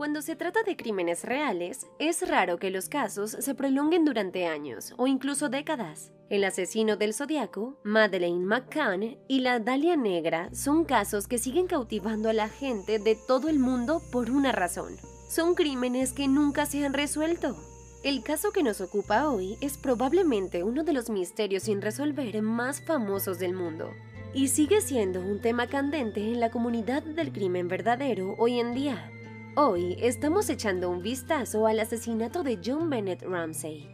Cuando se trata de crímenes reales, es raro que los casos se prolonguen durante años o incluso décadas. El asesino del zodiaco, Madeleine McCann y la Dalia Negra son casos que siguen cautivando a la gente de todo el mundo por una razón. Son crímenes que nunca se han resuelto. El caso que nos ocupa hoy es probablemente uno de los misterios sin resolver más famosos del mundo. Y sigue siendo un tema candente en la comunidad del crimen verdadero hoy en día. Hoy estamos echando un vistazo al asesinato de John Bennett Ramsey.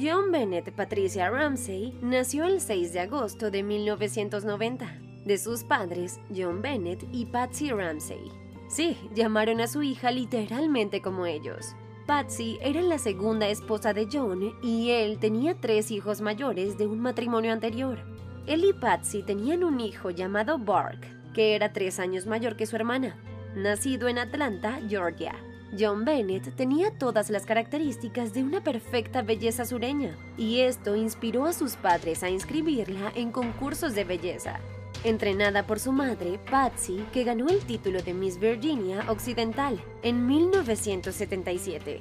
John Bennett Patricia Ramsey nació el 6 de agosto de 1990, de sus padres John Bennett y Patsy Ramsey. Sí, llamaron a su hija literalmente como ellos. Patsy era la segunda esposa de John y él tenía tres hijos mayores de un matrimonio anterior. Él y Patsy tenían un hijo llamado Bark, que era tres años mayor que su hermana nacido en Atlanta, Georgia. John Bennett tenía todas las características de una perfecta belleza sureña, y esto inspiró a sus padres a inscribirla en concursos de belleza. Entrenada por su madre, Patsy, que ganó el título de Miss Virginia Occidental en 1977.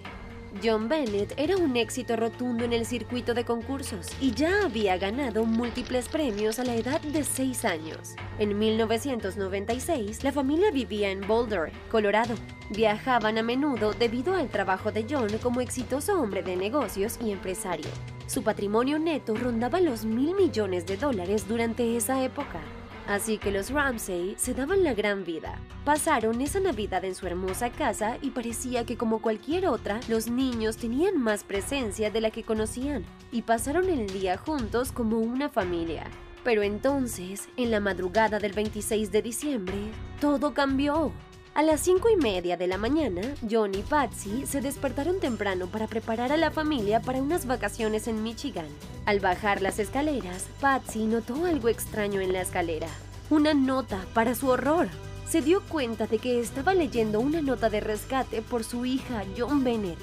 John Bennett era un éxito rotundo en el circuito de concursos y ya había ganado múltiples premios a la edad de 6 años. En 1996, la familia vivía en Boulder, Colorado. Viajaban a menudo debido al trabajo de John como exitoso hombre de negocios y empresario. Su patrimonio neto rondaba los mil millones de dólares durante esa época. Así que los Ramsey se daban la gran vida. Pasaron esa Navidad en su hermosa casa y parecía que como cualquier otra, los niños tenían más presencia de la que conocían y pasaron el día juntos como una familia. Pero entonces, en la madrugada del 26 de diciembre, todo cambió. A las cinco y media de la mañana, John y Patsy se despertaron temprano para preparar a la familia para unas vacaciones en Michigan. Al bajar las escaleras, Patsy notó algo extraño en la escalera. Una nota, para su horror. Se dio cuenta de que estaba leyendo una nota de rescate por su hija, John Bennett.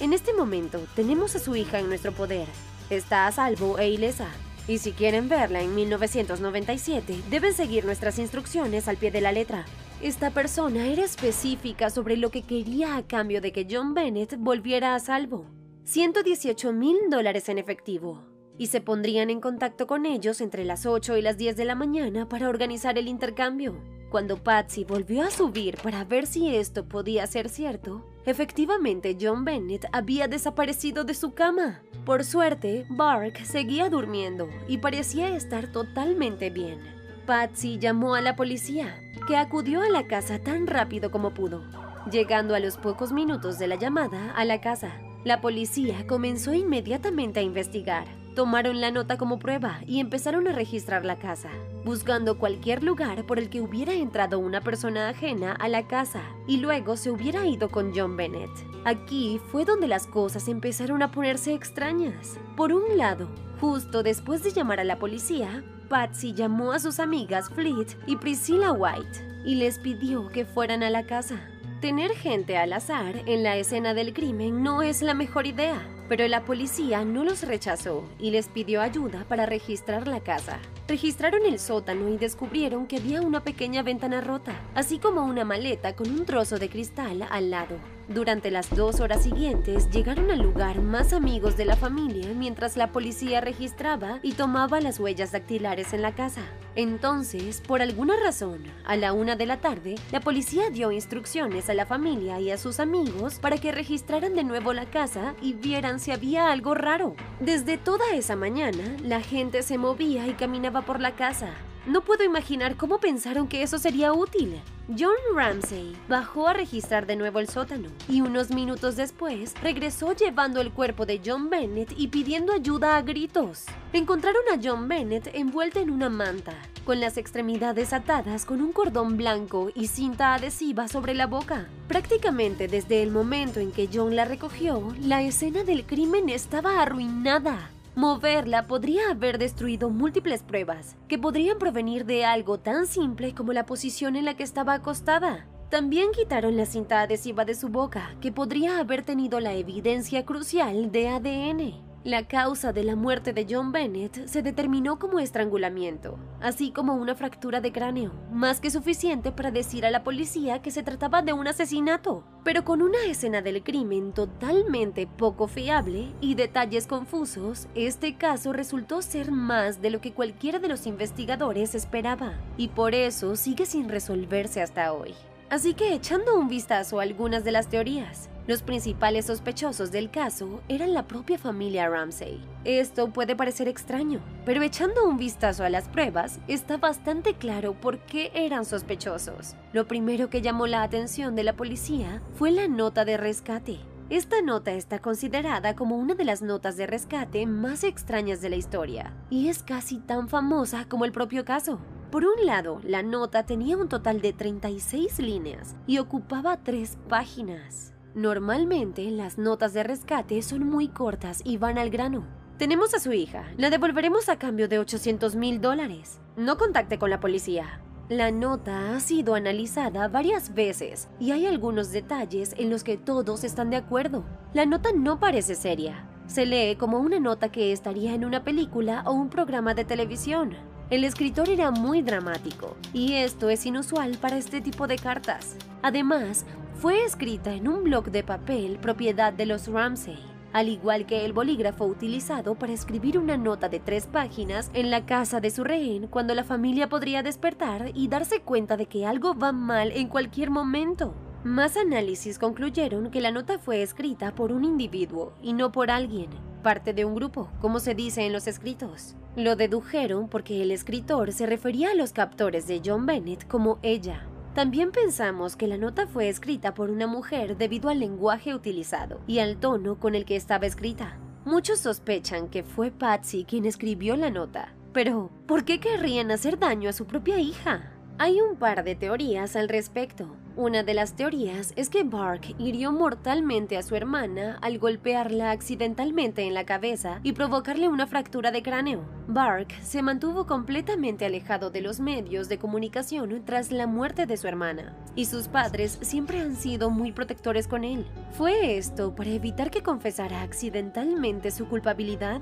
En este momento tenemos a su hija en nuestro poder. Está a salvo e ilesa. Y si quieren verla en 1997, deben seguir nuestras instrucciones al pie de la letra. Esta persona era específica sobre lo que quería a cambio de que John Bennett volviera a salvo. 118 mil dólares en efectivo y se pondrían en contacto con ellos entre las 8 y las 10 de la mañana para organizar el intercambio. Cuando Patsy volvió a subir para ver si esto podía ser cierto, efectivamente John Bennett había desaparecido de su cama. Por suerte, Bark seguía durmiendo y parecía estar totalmente bien. Patsy llamó a la policía, que acudió a la casa tan rápido como pudo, llegando a los pocos minutos de la llamada a la casa. La policía comenzó inmediatamente a investigar. Tomaron la nota como prueba y empezaron a registrar la casa, buscando cualquier lugar por el que hubiera entrado una persona ajena a la casa y luego se hubiera ido con John Bennett. Aquí fue donde las cosas empezaron a ponerse extrañas. Por un lado, justo después de llamar a la policía, Patsy llamó a sus amigas Fleet y Priscilla White y les pidió que fueran a la casa. Tener gente al azar en la escena del crimen no es la mejor idea, pero la policía no los rechazó y les pidió ayuda para registrar la casa. Registraron el sótano y descubrieron que había una pequeña ventana rota, así como una maleta con un trozo de cristal al lado. Durante las dos horas siguientes llegaron al lugar más amigos de la familia mientras la policía registraba y tomaba las huellas dactilares en la casa. Entonces, por alguna razón, a la una de la tarde, la policía dio instrucciones a la familia y a sus amigos para que registraran de nuevo la casa y vieran si había algo raro. Desde toda esa mañana, la gente se movía y caminaba por la casa, no puedo imaginar cómo pensaron que eso sería útil. John Ramsey bajó a registrar de nuevo el sótano y unos minutos después regresó llevando el cuerpo de John Bennett y pidiendo ayuda a gritos. Encontraron a John Bennett envuelto en una manta, con las extremidades atadas con un cordón blanco y cinta adhesiva sobre la boca. Prácticamente desde el momento en que John la recogió, la escena del crimen estaba arruinada. Moverla podría haber destruido múltiples pruebas, que podrían provenir de algo tan simple como la posición en la que estaba acostada. También quitaron la cinta adhesiva de su boca, que podría haber tenido la evidencia crucial de ADN. La causa de la muerte de John Bennett se determinó como estrangulamiento, así como una fractura de cráneo, más que suficiente para decir a la policía que se trataba de un asesinato, pero con una escena del crimen totalmente poco fiable y detalles confusos, este caso resultó ser más de lo que cualquiera de los investigadores esperaba, y por eso sigue sin resolverse hasta hoy. Así que echando un vistazo a algunas de las teorías, los principales sospechosos del caso eran la propia familia Ramsey. Esto puede parecer extraño, pero echando un vistazo a las pruebas, está bastante claro por qué eran sospechosos. Lo primero que llamó la atención de la policía fue la nota de rescate. Esta nota está considerada como una de las notas de rescate más extrañas de la historia, y es casi tan famosa como el propio caso. Por un lado, la nota tenía un total de 36 líneas y ocupaba tres páginas. Normalmente, las notas de rescate son muy cortas y van al grano. Tenemos a su hija. La devolveremos a cambio de 800 mil dólares. No contacte con la policía. La nota ha sido analizada varias veces y hay algunos detalles en los que todos están de acuerdo. La nota no parece seria. Se lee como una nota que estaría en una película o un programa de televisión. El escritor era muy dramático, y esto es inusual para este tipo de cartas. Además, fue escrita en un bloc de papel propiedad de los Ramsey, al igual que el bolígrafo utilizado para escribir una nota de tres páginas en la casa de su rehén cuando la familia podría despertar y darse cuenta de que algo va mal en cualquier momento. Más análisis concluyeron que la nota fue escrita por un individuo y no por alguien, parte de un grupo, como se dice en los escritos. Lo dedujeron porque el escritor se refería a los captores de John Bennett como ella. También pensamos que la nota fue escrita por una mujer debido al lenguaje utilizado y al tono con el que estaba escrita. Muchos sospechan que fue Patsy quien escribió la nota. Pero, ¿por qué querrían hacer daño a su propia hija? Hay un par de teorías al respecto. Una de las teorías es que Bark hirió mortalmente a su hermana al golpearla accidentalmente en la cabeza y provocarle una fractura de cráneo. Bark se mantuvo completamente alejado de los medios de comunicación tras la muerte de su hermana, y sus padres siempre han sido muy protectores con él. ¿Fue esto para evitar que confesara accidentalmente su culpabilidad?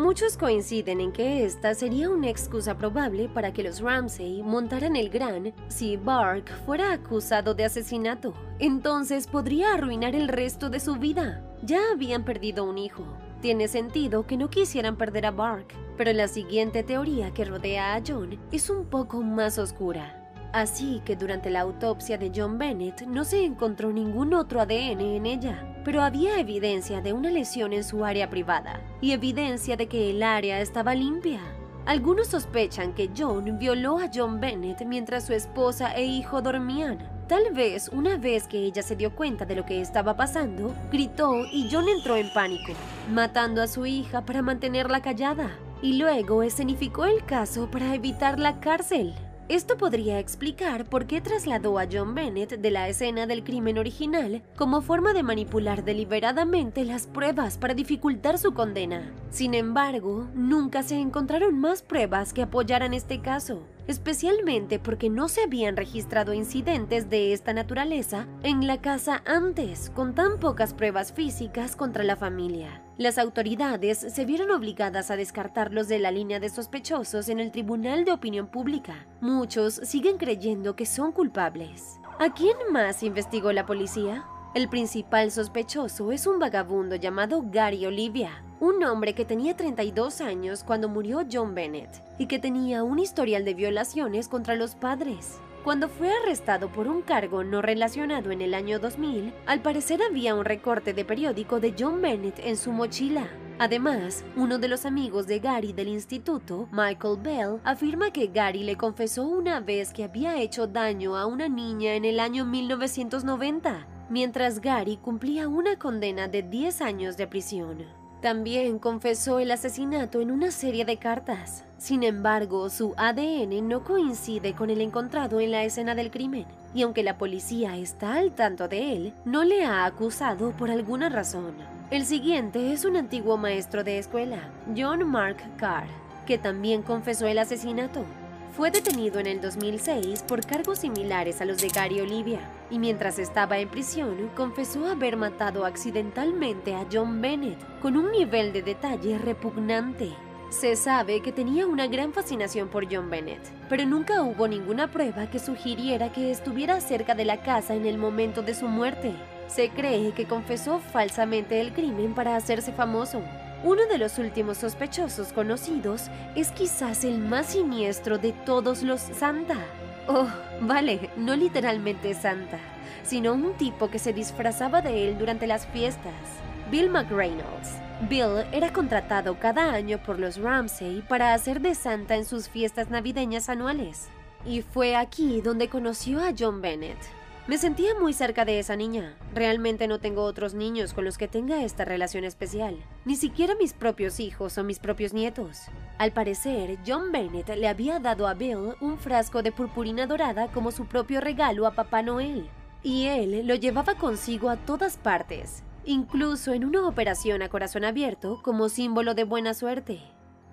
Muchos coinciden en que esta sería una excusa probable para que los Ramsey montaran el gran si Bark fuera acusado de asesinato. Entonces podría arruinar el resto de su vida. Ya habían perdido un hijo. Tiene sentido que no quisieran perder a Bark, pero la siguiente teoría que rodea a John es un poco más oscura. Así que durante la autopsia de John Bennett no se encontró ningún otro ADN en ella, pero había evidencia de una lesión en su área privada y evidencia de que el área estaba limpia. Algunos sospechan que John violó a John Bennett mientras su esposa e hijo dormían. Tal vez una vez que ella se dio cuenta de lo que estaba pasando, gritó y John entró en pánico, matando a su hija para mantenerla callada, y luego escenificó el caso para evitar la cárcel. Esto podría explicar por qué trasladó a John Bennett de la escena del crimen original como forma de manipular deliberadamente las pruebas para dificultar su condena. Sin embargo, nunca se encontraron más pruebas que apoyaran este caso, especialmente porque no se habían registrado incidentes de esta naturaleza en la casa antes, con tan pocas pruebas físicas contra la familia. Las autoridades se vieron obligadas a descartarlos de la línea de sospechosos en el Tribunal de Opinión Pública. Muchos siguen creyendo que son culpables. ¿A quién más investigó la policía? El principal sospechoso es un vagabundo llamado Gary Olivia, un hombre que tenía 32 años cuando murió John Bennett y que tenía un historial de violaciones contra los padres. Cuando fue arrestado por un cargo no relacionado en el año 2000, al parecer había un recorte de periódico de John Bennett en su mochila. Además, uno de los amigos de Gary del instituto, Michael Bell, afirma que Gary le confesó una vez que había hecho daño a una niña en el año 1990, mientras Gary cumplía una condena de 10 años de prisión. También confesó el asesinato en una serie de cartas. Sin embargo, su ADN no coincide con el encontrado en la escena del crimen, y aunque la policía está al tanto de él, no le ha acusado por alguna razón. El siguiente es un antiguo maestro de escuela, John Mark Carr, que también confesó el asesinato. Fue detenido en el 2006 por cargos similares a los de Gary Olivia, y mientras estaba en prisión confesó haber matado accidentalmente a John Bennett con un nivel de detalle repugnante. Se sabe que tenía una gran fascinación por John Bennett, pero nunca hubo ninguna prueba que sugiriera que estuviera cerca de la casa en el momento de su muerte. Se cree que confesó falsamente el crimen para hacerse famoso. Uno de los últimos sospechosos conocidos es quizás el más siniestro de todos los Santa. Oh, vale, no literalmente Santa, sino un tipo que se disfrazaba de él durante las fiestas. Bill McReynolds. Bill era contratado cada año por los Ramsey para hacer de Santa en sus fiestas navideñas anuales. Y fue aquí donde conoció a John Bennett. Me sentía muy cerca de esa niña. Realmente no tengo otros niños con los que tenga esta relación especial. Ni siquiera mis propios hijos o mis propios nietos. Al parecer, John Bennett le había dado a Bill un frasco de purpurina dorada como su propio regalo a Papá Noel. Y él lo llevaba consigo a todas partes, incluso en una operación a corazón abierto como símbolo de buena suerte.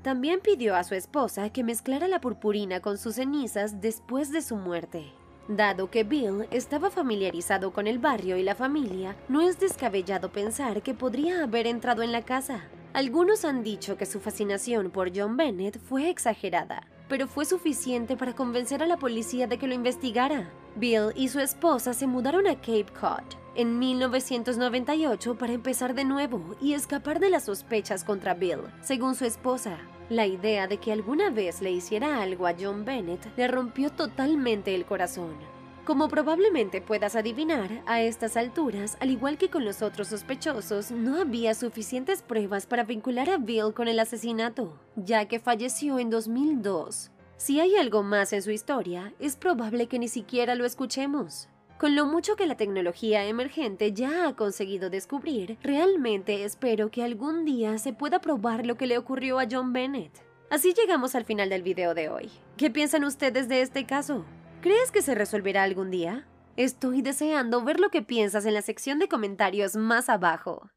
También pidió a su esposa que mezclara la purpurina con sus cenizas después de su muerte. Dado que Bill estaba familiarizado con el barrio y la familia, no es descabellado pensar que podría haber entrado en la casa. Algunos han dicho que su fascinación por John Bennett fue exagerada, pero fue suficiente para convencer a la policía de que lo investigara. Bill y su esposa se mudaron a Cape Cod en 1998 para empezar de nuevo y escapar de las sospechas contra Bill, según su esposa. La idea de que alguna vez le hiciera algo a John Bennett le rompió totalmente el corazón. Como probablemente puedas adivinar, a estas alturas, al igual que con los otros sospechosos, no había suficientes pruebas para vincular a Bill con el asesinato, ya que falleció en 2002. Si hay algo más en su historia, es probable que ni siquiera lo escuchemos. Con lo mucho que la tecnología emergente ya ha conseguido descubrir, realmente espero que algún día se pueda probar lo que le ocurrió a John Bennett. Así llegamos al final del video de hoy. ¿Qué piensan ustedes de este caso? ¿Crees que se resolverá algún día? Estoy deseando ver lo que piensas en la sección de comentarios más abajo.